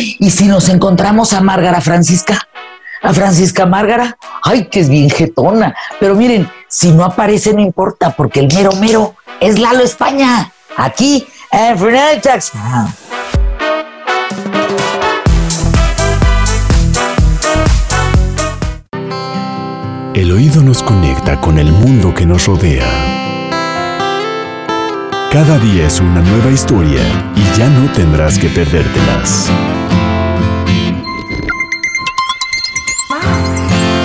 y si nos encontramos a Márgara Francisca, a Francisca Márgara, ay, que es bien jetona. Pero miren, si no aparece no importa, porque el mero mero es Lalo España, aquí en Frenet El oído nos conecta con el mundo que nos rodea. Cada día es una nueva historia y ya no tendrás que perdértelas.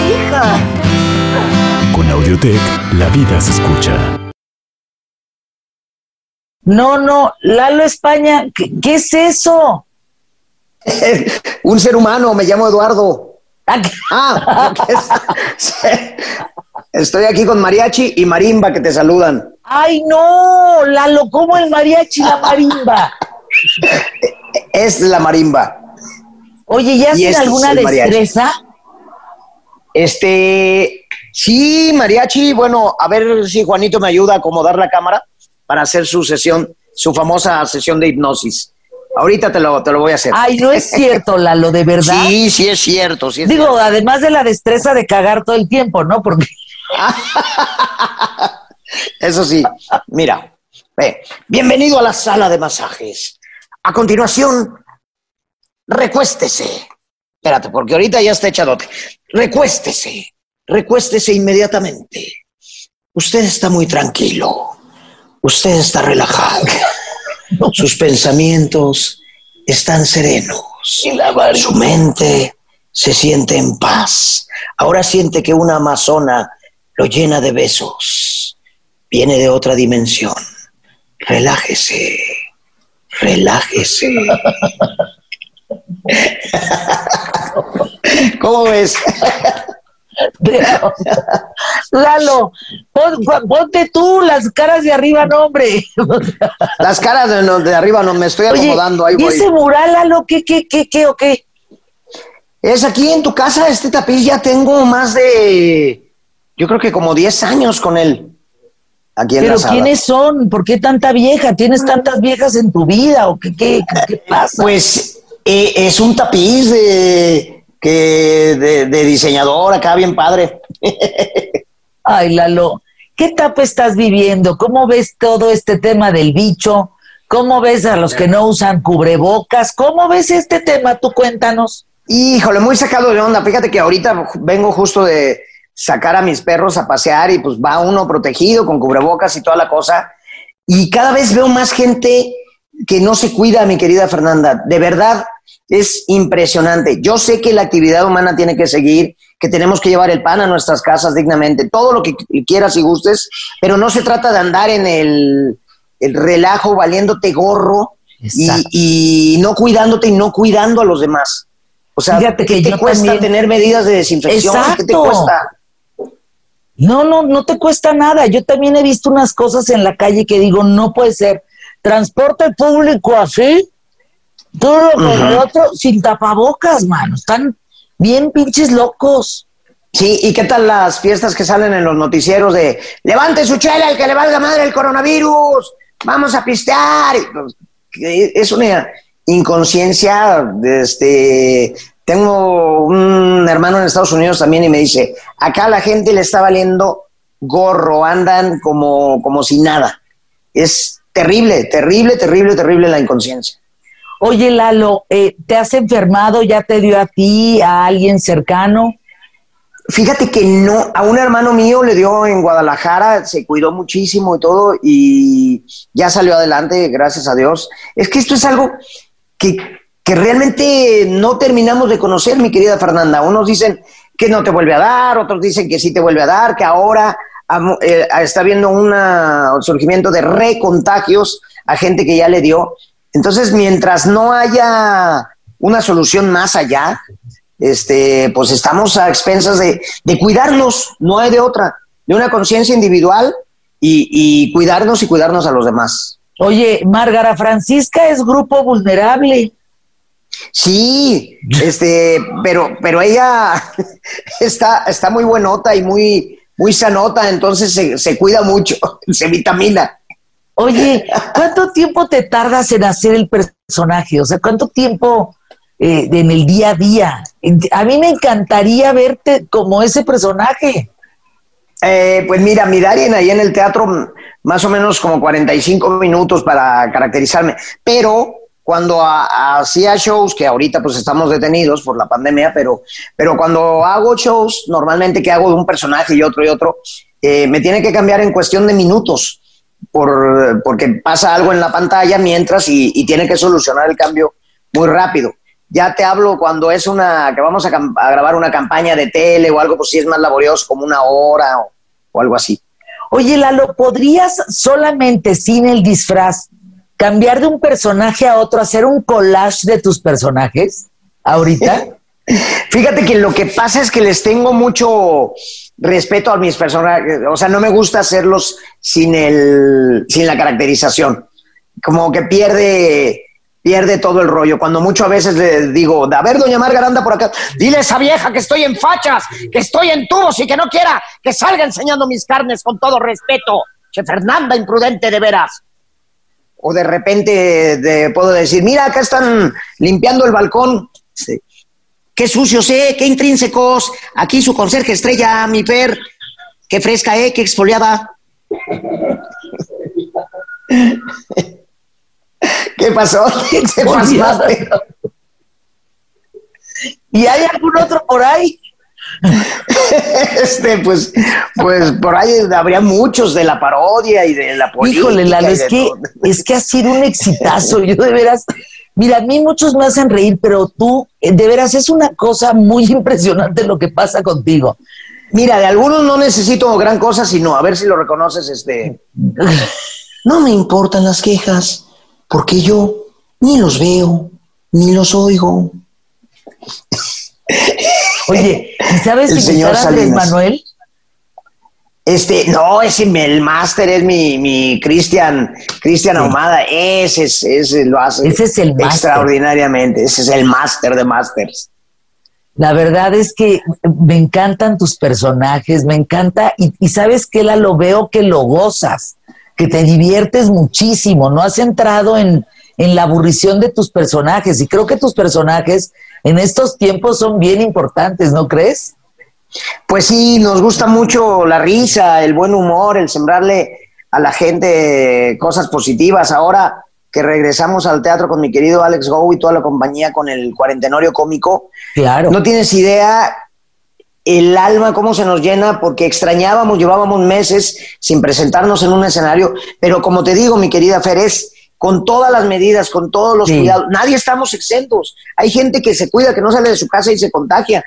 ¡Hija! Con Audiotech, la vida se escucha. No, no, Lalo España, ¿qué, qué es eso? Un ser humano, me llamo Eduardo. Ah, estoy aquí con Mariachi y Marimba que te saludan. Ay, no, Lalo, ¿cómo el mariachi la marimba? Es la marimba. Oye, ¿ya hacen este es alguna destreza? Este, sí, Mariachi, bueno, a ver si Juanito me ayuda a acomodar la cámara para hacer su sesión, su famosa sesión de hipnosis. Ahorita te lo, te lo voy a hacer. Ay, no es cierto, Lalo, de verdad. Sí, sí es cierto, sí es Digo, además de la destreza de cagar todo el tiempo, ¿no? Porque Eso sí, mira, ve, bienvenido a la sala de masajes. A continuación, recuéstese. Espérate, porque ahorita ya está echadote. Recuéstese, recuéstese inmediatamente. Usted está muy tranquilo, usted está relajado, sus pensamientos están serenos, su mente se siente en paz. Ahora siente que una amazona lo llena de besos viene de otra dimensión. Relájese, relájese. ¿Cómo ves? Lalo, pon- pon- ponte tú las caras de arriba, no, hombre. Las caras de, no- de arriba no me estoy Oye, acomodando. ahí ¿y voy. ese mural, Lalo, qué, qué, qué, qué, o qué? Es aquí en tu casa, este tapiz ya tengo más de, yo creo que como 10 años con él. Aquí en Pero la. ¿quiénes son? ¿Por qué tanta vieja? ¿Tienes tantas viejas en tu vida o qué, qué, qué, qué pasa? Pues eh, es un tapiz de, que, de, de diseñador acá, bien padre. Ay, Lalo, ¿qué etapa estás viviendo? ¿Cómo ves todo este tema del bicho? ¿Cómo ves a los que no usan cubrebocas? ¿Cómo ves este tema? Tú cuéntanos. Híjole, muy sacado de onda. Fíjate que ahorita vengo justo de sacar a mis perros a pasear y pues va uno protegido con cubrebocas y toda la cosa. Y cada vez veo más gente que no se cuida, mi querida Fernanda. De verdad, es impresionante. Yo sé que la actividad humana tiene que seguir, que tenemos que llevar el pan a nuestras casas dignamente, todo lo que quieras y gustes, pero no se trata de andar en el, el relajo valiéndote gorro y, no cuidándote y no cuidando a los demás. O sea, Fíjate que ¿qué te yo cuesta también- tener medidas de desinfección? ¿Qué te cuesta? No, no, no te cuesta nada. Yo también he visto unas cosas en la calle que digo, no puede ser. Transporte público así, todo con el otro, sin tapabocas, mano. Están bien pinches locos. Sí, ¿y qué tal las fiestas que salen en los noticieros de levante su chela, el que le valga madre el coronavirus, vamos a pistear? Pues, Es una inconsciencia, de este, tengo un hermano en Estados Unidos también y me dice, acá la gente le está valiendo gorro, andan como, como si nada. Es terrible, terrible, terrible, terrible la inconsciencia. Oye, Lalo, eh, ¿te has enfermado? ¿Ya te dio a ti, a alguien cercano? Fíjate que no, a un hermano mío le dio en Guadalajara, se cuidó muchísimo y todo, y ya salió adelante, gracias a Dios. Es que esto es algo que, que realmente no terminamos de conocer, mi querida Fernanda. Unos dicen que no te vuelve a dar, otros dicen que sí te vuelve a dar, que ahora eh, está habiendo un surgimiento de recontagios a gente que ya le dio. Entonces, mientras no haya una solución más allá, este, pues estamos a expensas de, de cuidarnos, no hay de otra, de una conciencia individual y, y cuidarnos y cuidarnos a los demás. Oye, Márgara Francisca es grupo vulnerable. Sí, este, pero, pero ella está, está muy buenota y muy, muy sanota, entonces se, se cuida mucho, se vitamina. Oye, ¿cuánto tiempo te tardas en hacer el personaje? O sea, ¿cuánto tiempo eh, en el día a día. A mí me encantaría verte como ese personaje. Eh, pues mira, mi Darien ahí en el teatro, más o menos como 45 minutos para caracterizarme, pero cuando hacía shows, que ahorita pues estamos detenidos por la pandemia, pero, pero cuando hago shows, normalmente que hago de un personaje y otro y otro, eh, me tiene que cambiar en cuestión de minutos, por, porque pasa algo en la pantalla mientras y, tiene que solucionar el cambio muy rápido. Ya te hablo cuando es una, que vamos a, grabar una campaña de tele o algo, pues sí es más laborioso, como una hora o, o algo así. Oye, Lalo, ¿podrías solamente sin el disfraz cambiar de un personaje a otro, hacer un collage de tus personajes ahorita? Fíjate que lo que pasa es que les tengo mucho respeto a mis personajes, o sea, no me gusta hacerlos sin el sin la caracterización. Como que pierde pierde todo el rollo. Cuando mucho a veces le digo, a ver, doña Margarita, anda por acá, dile a esa vieja que estoy en fachas, que estoy en tubos y que no quiera que salga enseñando mis carnes con todo respeto. Che Fernanda, imprudente de veras o de repente puedo decir, mira, acá están limpiando el balcón. Qué sucio sé, qué intrínsecos. Aquí su conserje estrella, mi per. Qué fresca, ¿eh? Qué exfoliada. ¿Qué pasó? ¿Qué ¿Y hay algún otro por ahí? este, pues, pues por ahí habría muchos de la parodia y de la política. Híjole, Lalo, es que, es que ha sido un exitazo. Yo de veras, mira, a mí muchos me hacen reír, pero tú, eh, de veras, es una cosa muy impresionante lo que pasa contigo. Mira, de algunos no necesito gran cosa, sino a ver si lo reconoces, este. No me importan las quejas, porque yo ni los veo, ni los oigo. Oye, ¿y sabes el señor Andrés Manuel? Este, no, ese el máster es mi, mi Cristian, Cristian Ahumada, ese, es, ese lo hace ese es el extraordinariamente, ese es el máster de másters. La verdad es que me encantan tus personajes, me encanta, y, y sabes que la lo veo que lo gozas, que te diviertes muchísimo, no has entrado en, en la aburrición de tus personajes, y creo que tus personajes en estos tiempos son bien importantes, ¿no crees? Pues sí, nos gusta mucho la risa, el buen humor, el sembrarle a la gente cosas positivas. Ahora que regresamos al teatro con mi querido Alex Go y toda la compañía con el cuarentenorio cómico, claro. no tienes idea el alma cómo se nos llena porque extrañábamos, llevábamos meses sin presentarnos en un escenario, pero como te digo, mi querida Fer, es con todas las medidas, con todos los cuidados. Nadie estamos exentos. Hay gente que se cuida, que no sale de su casa y se contagia.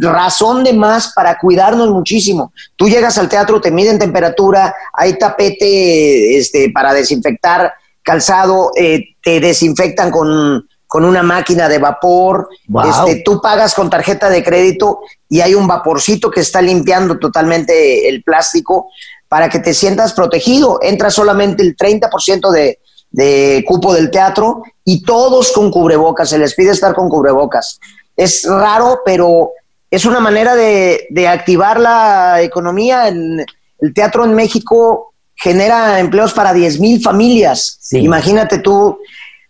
Razón de más para cuidarnos muchísimo. Tú llegas al teatro, te miden temperatura, hay tapete este, para desinfectar calzado, eh, te desinfectan con, una máquina de vapor, este, tú pagas con tarjeta de crédito y hay un vaporcito que está limpiando totalmente el plástico para que te sientas protegido. Entra solamente el 30% de, de cupo del teatro y todos con cubrebocas, se les pide estar con cubrebocas. Es raro, pero es una manera de, activar la economía. El, el, teatro en México genera empleos para 10 mil familias. Imagínate tú,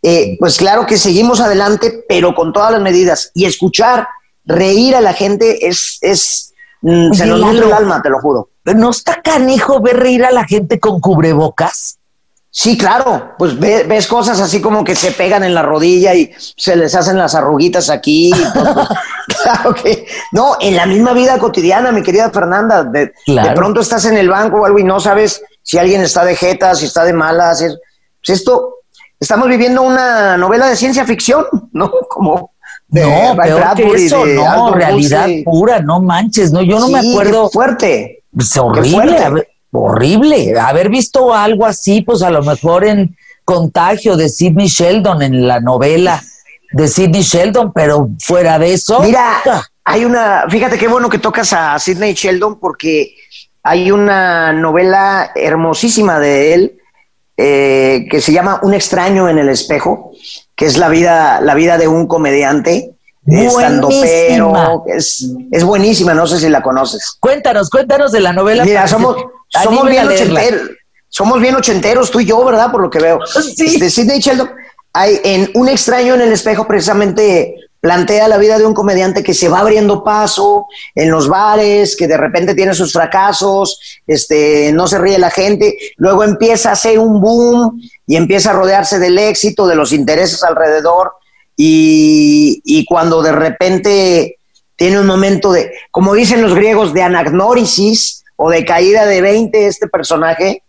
eh, pues claro que seguimos adelante, pero con todas las medidas. Y escuchar, reír a la gente es, es mm, se nos nutre el alma, te lo juro. ¿No está canijo ver reír a la gente con cubrebocas? Sí, claro, pues ves cosas así como que se pegan en la rodilla y se les hacen las arruguitas aquí. claro que no, en la misma vida cotidiana, mi querida Fernanda, de, pronto estás en el banco o algo y no sabes si alguien está de jeta, si está de malas. pues esto, estamos viviendo una novela de ciencia ficción, ¿no? Como no, peor que eso, no, realidad pura, no manches, no, yo no me acuerdo. fuerte. Es horrible horrible. Haber visto algo así, pues a lo mejor en Contagio de Sidney Sheldon, en la novela de Sidney Sheldon, pero fuera de eso. Mira, hay una, fíjate qué bueno que tocas a Sidney Sheldon porque hay una novela hermosísima de él eh, que se llama Un extraño en el espejo, que es la vida, la vida de un comediante. Estando pero es, es buenísima, no sé si la conoces. Cuéntanos, cuéntanos de la novela. Mira, somos, somos bien ochenteros. Somos bien ochenteros, tú y yo, ¿verdad? Por lo que veo. Sí. Este, Sidney Sheldon, hay en Un extraño en el espejo, precisamente plantea la vida de un comediante que se va abriendo paso en los bares, que de repente tiene sus fracasos, este, no se ríe la gente, luego empieza a hacer un boom y empieza a rodearse del éxito, de los intereses alrededor, y, cuando de repente tiene un momento de, como dicen los griegos, de anagnórisis o de caída de 20 este personaje,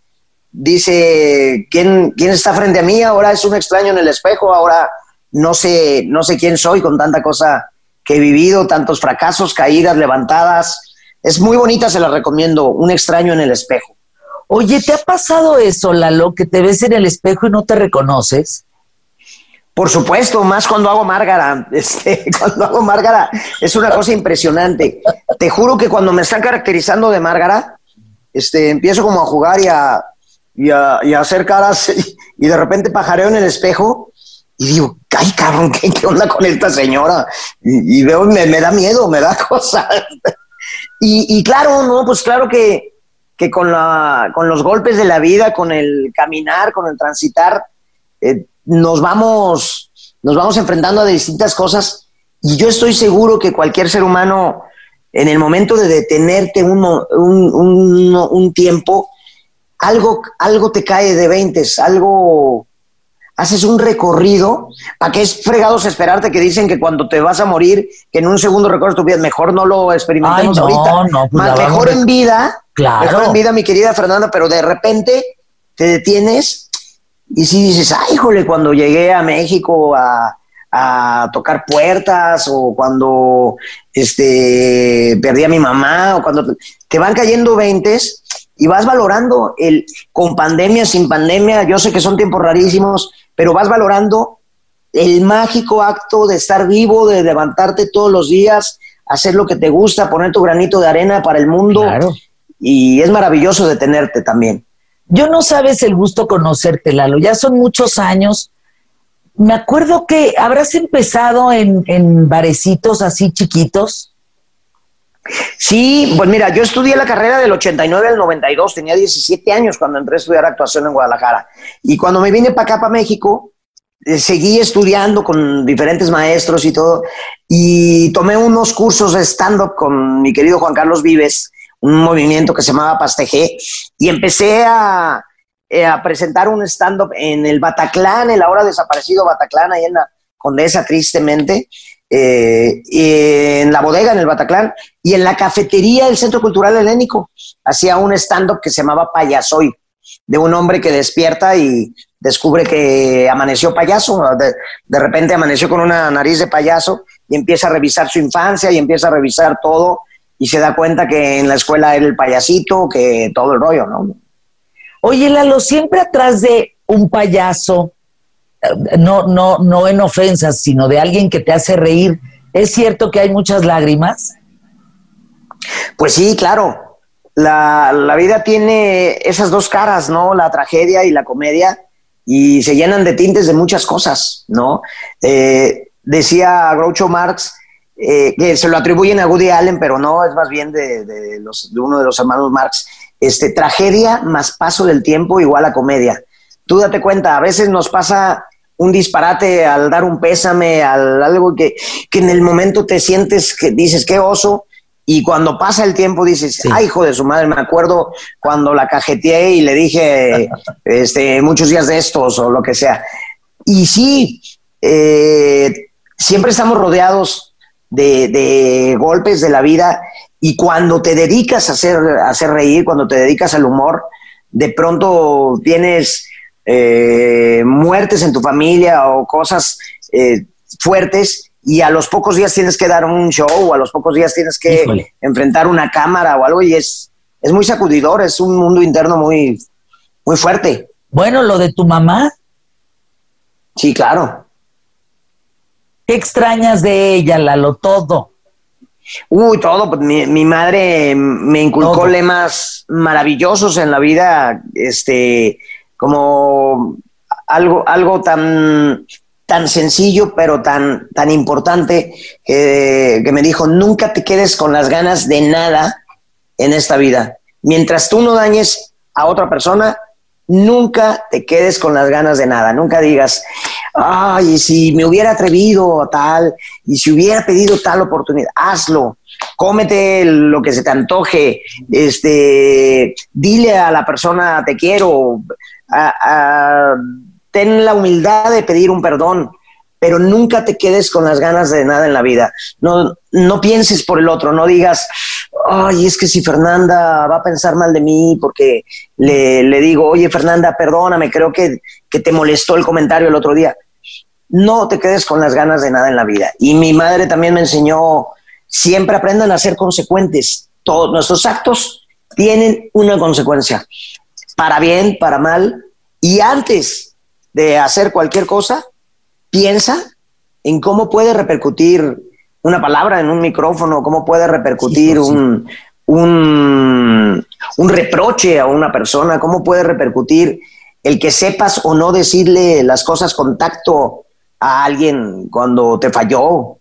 dice, ¿quién, ¿quién está frente a mí? Ahora es un extraño en el espejo, ahora no sé, no sé quién soy con tanta cosa que he vivido, tantos fracasos, caídas, levantadas. Es muy bonita, se la recomiendo, Un extraño en el espejo. Oye, ¿te ha pasado eso, Lalo, que te ves en el espejo y no te reconoces? Por supuesto, más cuando hago Márgara. Este, cuando hago Márgara es una cosa impresionante. Te juro que cuando me están caracterizando de Márgara, este, empiezo como a jugar y a, y a, hacer caras y de repente pajareo en el espejo y digo, ay cabrón, ¿qué, onda con esta señora? Y, veo, me, me, da miedo, me da cosa. y, claro, no, pues claro que, que con, la, con los golpes de la vida, con el caminar, con el transitar, eh, nos, vamos, nos vamos enfrentando a distintas cosas. Y yo estoy seguro que cualquier ser humano, en el momento de detenerte un, un, un, un tiempo, algo, algo te cae de veintes, algo haces un recorrido, ¿para qué es fregados esperarte que dicen que cuando te vas a morir, que en un segundo recorres tu vida, mejor no lo experimentemos ahorita. No, pues mejor en vida, claro. mejor en vida, mi querida Fernanda, pero de repente te detienes y si dices, ay, híjole, cuando llegué a México a, a tocar puertas o cuando este, perdí a mi mamá o cuando te van cayendo veintes y vas valorando el con pandemia, sin pandemia, yo sé que son tiempos rarísimos, pero vas valorando el mágico acto de estar vivo, de levantarte todos los días, hacer lo que te gusta, poner tu granito de arena para el mundo. Y es maravilloso detenerte también. Yo no sabes el gusto conocerte, Lalo. Ya son muchos años. Me acuerdo que habrás empezado en, en barecitos así chiquitos. Sí, pues mira, yo estudié la carrera del 89 al 92, tenía 17 años cuando entré a estudiar actuación en Guadalajara. Y cuando me vine para acá, para México, eh, seguí estudiando con diferentes maestros y todo, y tomé unos cursos de stand-up con mi querido Juan Carlos Vives, un movimiento que se llamaba Pastejé, y empecé a, eh, a presentar un stand-up en el Bataclán, el ahora desaparecido Bataclán, ahí en la Condesa, tristemente, eh, en la bodega, en el Bataclán, y en la cafetería del Centro Cultural Helénico. Hacía un stand-up que se llamaba Payasoy, de un hombre que despierta y descubre que amaneció payaso, de, de, repente amaneció con una nariz de payaso y empieza a revisar su infancia y empieza a revisar todo y se da cuenta que en la escuela era el payasito, que todo el rollo, ¿no? Oye, Lalo, siempre atrás de un payaso no, no, no en ofensas, sino de alguien que te hace reír, ¿es cierto que hay muchas lágrimas? Pues sí, claro. La, la, vida tiene esas dos caras, ¿no? La tragedia y la comedia, y se llenan de tintes de muchas cosas, ¿no? Eh, decía Groucho Marx eh, que se lo atribuyen a Woody Allen, pero no, es más bien de, de, los, de uno de los hermanos Marx. Este, tragedia más paso del tiempo igual a comedia. Tú date cuenta, a veces nos pasa un disparate al dar un pésame, al algo que, que en el momento te sientes que dices, qué oso, y cuando pasa el tiempo dices, ay, hijo de su madre, me acuerdo cuando la cajeteé y le dije este, muchos días de estos o lo que sea. Y sí, eh, siempre estamos rodeados de, de, golpes de la vida y cuando te dedicas a hacer, a hacer reír, cuando te dedicas al humor, de pronto tienes eh, muertes en tu familia o cosas eh, fuertes y a los pocos días tienes que dar un show o a los pocos días tienes que enfrentar una cámara o algo y es, es muy sacudidor, es un mundo interno muy, muy fuerte. Bueno, lo de tu mamá. Sí, claro. ¿Qué extrañas de ella, Lalo? Todo. Uy, todo. Pues mi, mi madre me inculcó lemas maravillosos en la vida. Este, como algo, algo tan, tan sencillo, pero tan, tan importante, que me dijo, nunca te quedes con las ganas de nada en esta vida. Mientras tú no dañes a otra persona, nunca te quedes con las ganas de nada, nunca digas, ay, si me hubiera atrevido a tal, y si hubiera pedido tal oportunidad, hazlo, cómete lo que se te antoje, este, dile a la persona te quiero, ten la humildad de pedir un perdón, pero nunca te quedes con las ganas de nada en la vida. No, no pienses por el otro, no digas, ay, es que si Fernanda va a pensar mal de mí porque le, le digo, oye Fernanda, perdóname, creo que, que te molestó el comentario el otro día. No te quedes con las ganas de nada en la vida. Y mi madre también me enseñó, siempre aprendan a ser consecuentes. Todos nuestros actos tienen una consecuencia, para bien, para mal. Y antes de hacer cualquier cosa, piensa en cómo puede repercutir una palabra en un micrófono, cómo puede repercutir un, un, reproche a una persona, cómo puede repercutir el que sepas o no decirle las cosas con tacto a alguien cuando te falló.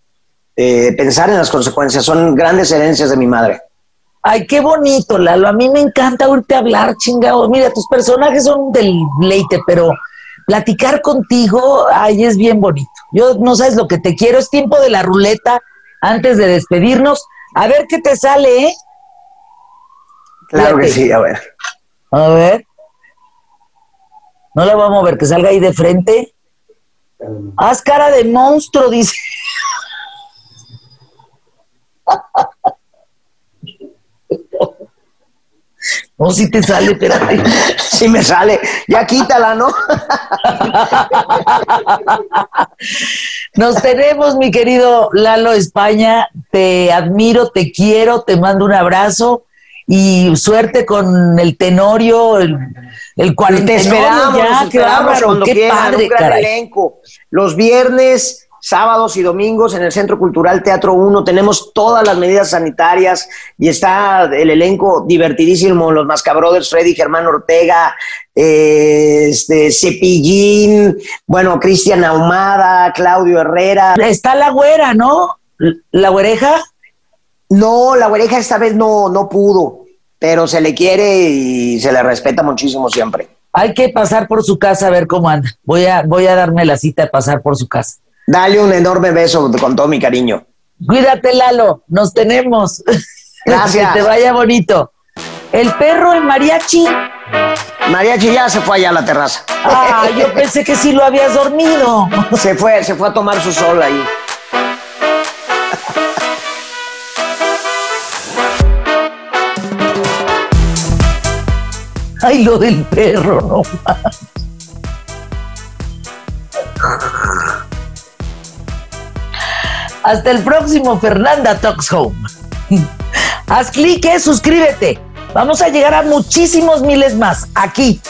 Eh, pensar en las consecuencias son grandes herencias de mi madre. Ay, qué bonito, Lalo. A mí me encanta oírte hablar, chingado. Mira, tus personajes son del leite, pero platicar contigo, ay, es bien bonito. Yo no sabes lo que te quiero, es tiempo de la ruleta antes de despedirnos. A ver qué te sale, ¿eh? Claro que sí, a ver. A ver. No la vamos a ver, que salga ahí de frente. Haz cara de monstruo, dice. No, si te sale, espérate. Si me sale, ya quítala, ¿no? Nos tenemos, mi querido Lalo España. Te admiro, te quiero, te mando un abrazo y suerte con el Tenorio, el, el Te esperamos, ya, esperamos cuando qué padre, un elenco. Los viernes sábados y domingos en el Centro Cultural Teatro 1. Tenemos todas las medidas sanitarias y está el elenco divertidísimo, los Mascabrothers, Freddy, Germán Ortega, eh, este, Cepillín, bueno, Cristian Ahumada, Claudio Herrera. Está la güera, ¿no? ¿La güereja? No, la güereja esta vez no, no pudo, pero se le quiere y se le respeta muchísimo siempre. Hay que pasar por su casa a ver cómo anda. Voy a, voy a darme la cita de pasar por su casa. Dale un enorme beso con todo mi cariño. Cuídate, Lalo. Nos tenemos. Gracias. que te vaya bonito. El perro, el mariachi. Mariachi ya se fue allá a la terraza. Ah, yo pensé que sí lo habías dormido. Se fue, se fue a tomar su sol ahí. Ay, lo del perro, no más. Hasta el próximo Fernanda Talks Home. Haz clic, eh, suscríbete. Vamos a llegar a muchísimos miles más aquí